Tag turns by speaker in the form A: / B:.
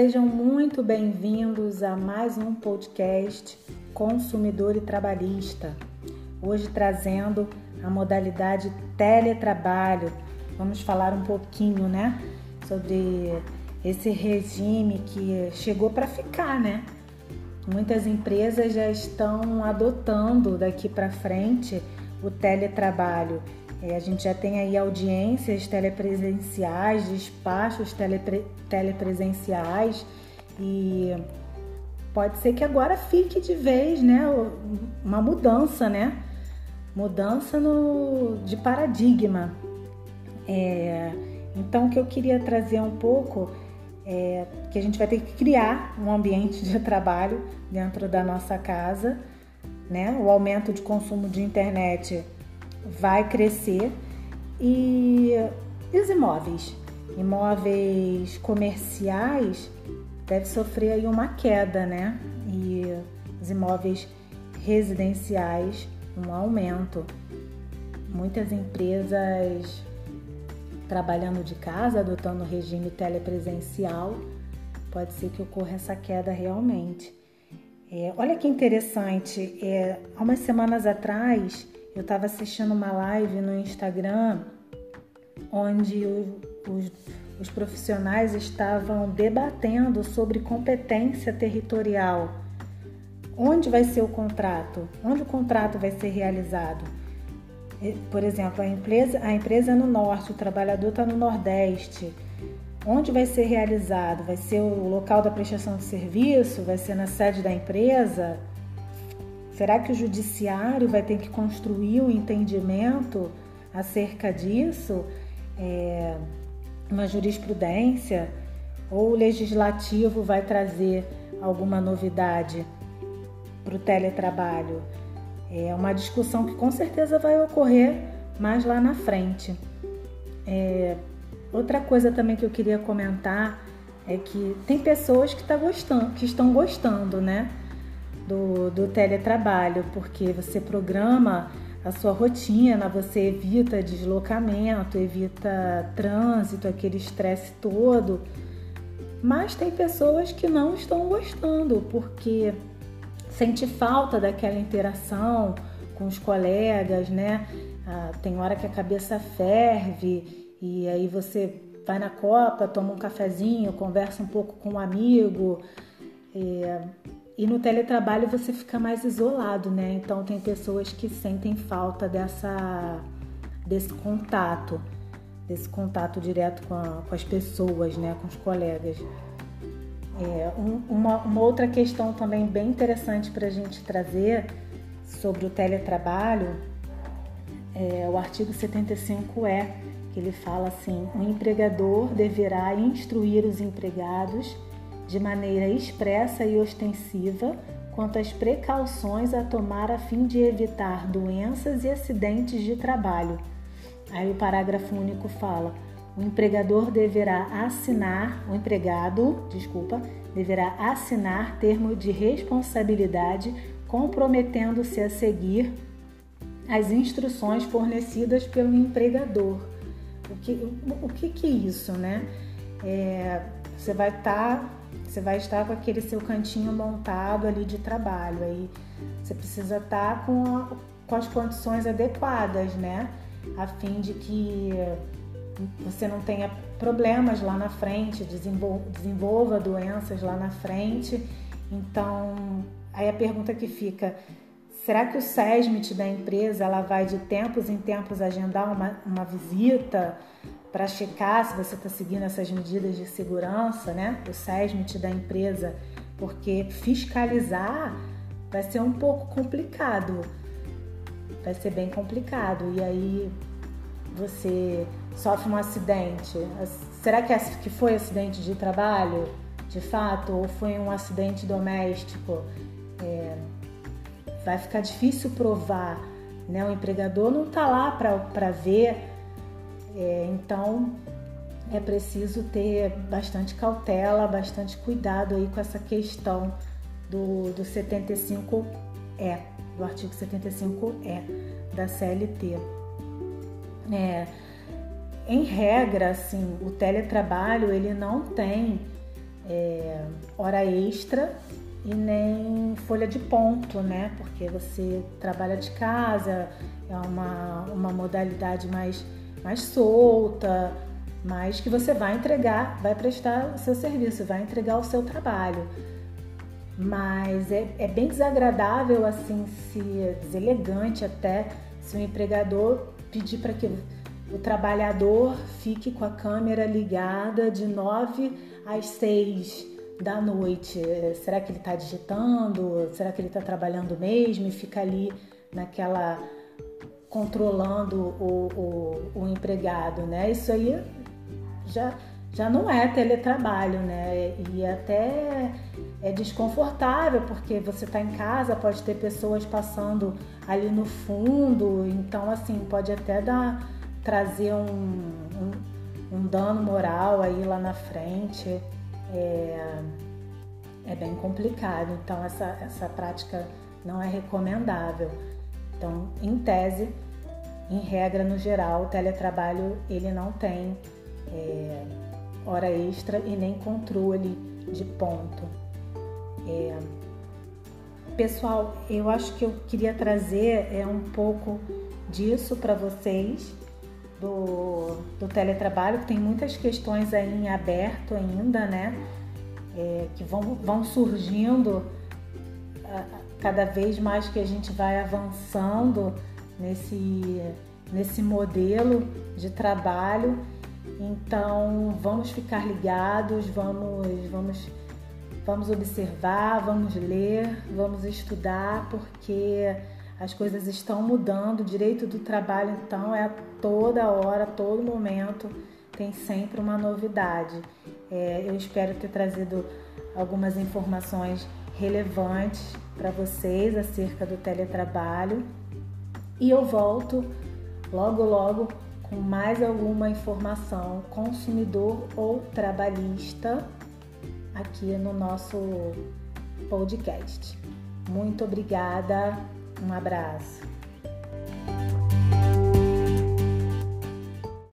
A: Sejam muito bem-vindos a mais um podcast Consumidor e Trabalhista. Hoje trazendo a modalidade teletrabalho. Vamos falar um pouquinho, né, sobre esse regime que chegou para ficar, né? Muitas empresas já estão adotando daqui para frente o teletrabalho é, a gente já tem aí audiências telepresenciais, despachos telepre, telepresenciais e pode ser que agora fique de vez, né, uma mudança, né, mudança no, de paradigma. É, então, o que eu queria trazer um pouco é que a gente vai ter que criar um ambiente de trabalho dentro da nossa casa, né? O aumento de consumo de internet vai crescer e, e os imóveis? Imóveis comerciais deve sofrer aí uma queda, né? E os imóveis residenciais um aumento. Muitas empresas trabalhando de casa, adotando o regime telepresencial, pode ser que ocorra essa queda realmente. É, olha que interessante, é, há umas semanas atrás eu estava assistindo uma live no Instagram onde o, os, os profissionais estavam debatendo sobre competência territorial. Onde vai ser o contrato? Onde o contrato vai ser realizado? Por exemplo, a empresa, a empresa é no norte, o trabalhador está no nordeste. Onde vai ser realizado? Vai ser o local da prestação de serviço? Vai ser na sede da empresa? Será que o judiciário vai ter que construir um entendimento acerca disso? É, uma jurisprudência? Ou o legislativo vai trazer alguma novidade para o teletrabalho? É uma discussão que com certeza vai ocorrer mais lá na frente. É, outra coisa também que eu queria comentar é que tem pessoas que, tá gostando, que estão gostando, né? Do, do teletrabalho, porque você programa a sua rotina, você evita deslocamento, evita trânsito, aquele estresse todo. Mas tem pessoas que não estão gostando porque sente falta daquela interação com os colegas, né? Ah, tem hora que a cabeça ferve e aí você vai na copa, toma um cafezinho, conversa um pouco com um amigo. É, e no teletrabalho você fica mais isolado, né? Então tem pessoas que sentem falta dessa desse contato, desse contato direto com, a, com as pessoas, né? Com os colegas. É, um, uma, uma outra questão também bem interessante para a gente trazer sobre o teletrabalho é o artigo 75E, que ele fala assim: o empregador deverá instruir os empregados de maneira expressa e ostensiva quanto às precauções a tomar a fim de evitar doenças e acidentes de trabalho. Aí o parágrafo único fala: o empregador deverá assinar, o empregado, desculpa, deverá assinar termo de responsabilidade comprometendo-se a seguir as instruções fornecidas pelo empregador. O que, o, o que, que é isso, né? É, você vai estar tá você vai estar com aquele seu cantinho montado ali de trabalho. Aí você precisa estar com, a, com as condições adequadas, né? A fim de que você não tenha problemas lá na frente, desenvolva doenças lá na frente. Então, aí a pergunta que fica: será que o SESMIT da empresa ela vai de tempos em tempos agendar uma, uma visita? Para checar se você está seguindo essas medidas de segurança, né? O SESMIT da empresa, porque fiscalizar vai ser um pouco complicado, vai ser bem complicado. E aí você sofre um acidente. Será que, que foi acidente de trabalho, de fato, ou foi um acidente doméstico? É, vai ficar difícil provar, né? O empregador não está lá para ver é, então é preciso ter bastante cautela, bastante cuidado aí com essa questão do, do 75E, do artigo 75E da CLT. É, em regra, assim, o teletrabalho ele não tem é, hora extra e nem folha de ponto, né? Porque você trabalha de casa, é uma, uma modalidade mais, mais solta, mas que você vai entregar, vai prestar o seu serviço, vai entregar o seu trabalho. Mas é, é bem desagradável, assim, se deselegante até, se o empregador pedir para que o trabalhador fique com a câmera ligada de 9 às 6 da noite. Será que ele está digitando? Será que ele está trabalhando mesmo e fica ali naquela controlando o, o, o, empregado, né? Isso aí já, já não é teletrabalho, né? E até é desconfortável porque você está em casa, pode ter pessoas passando ali no fundo, então assim pode até dar trazer um, um, um dano moral aí lá na frente. É, é bem complicado, então essa, essa prática não é recomendável. Então, em tese, em regra no geral, o teletrabalho ele não tem é, hora extra e nem controle de ponto. É, pessoal, eu acho que eu queria trazer é um pouco disso para vocês do, do teletrabalho, que tem muitas questões aí em aberto ainda, né? É, que vão, vão surgindo cada vez mais que a gente vai avançando nesse, nesse modelo de trabalho. Então vamos ficar ligados, vamos, vamos, vamos observar, vamos ler, vamos estudar, porque as coisas estão mudando. O direito do trabalho, então, é a toda hora, a todo momento, tem sempre uma novidade. É, eu espero ter trazido algumas informações relevantes para vocês acerca do teletrabalho e eu volto logo logo com mais alguma informação consumidor ou trabalhista aqui no nosso podcast. Muito obrigada, um abraço.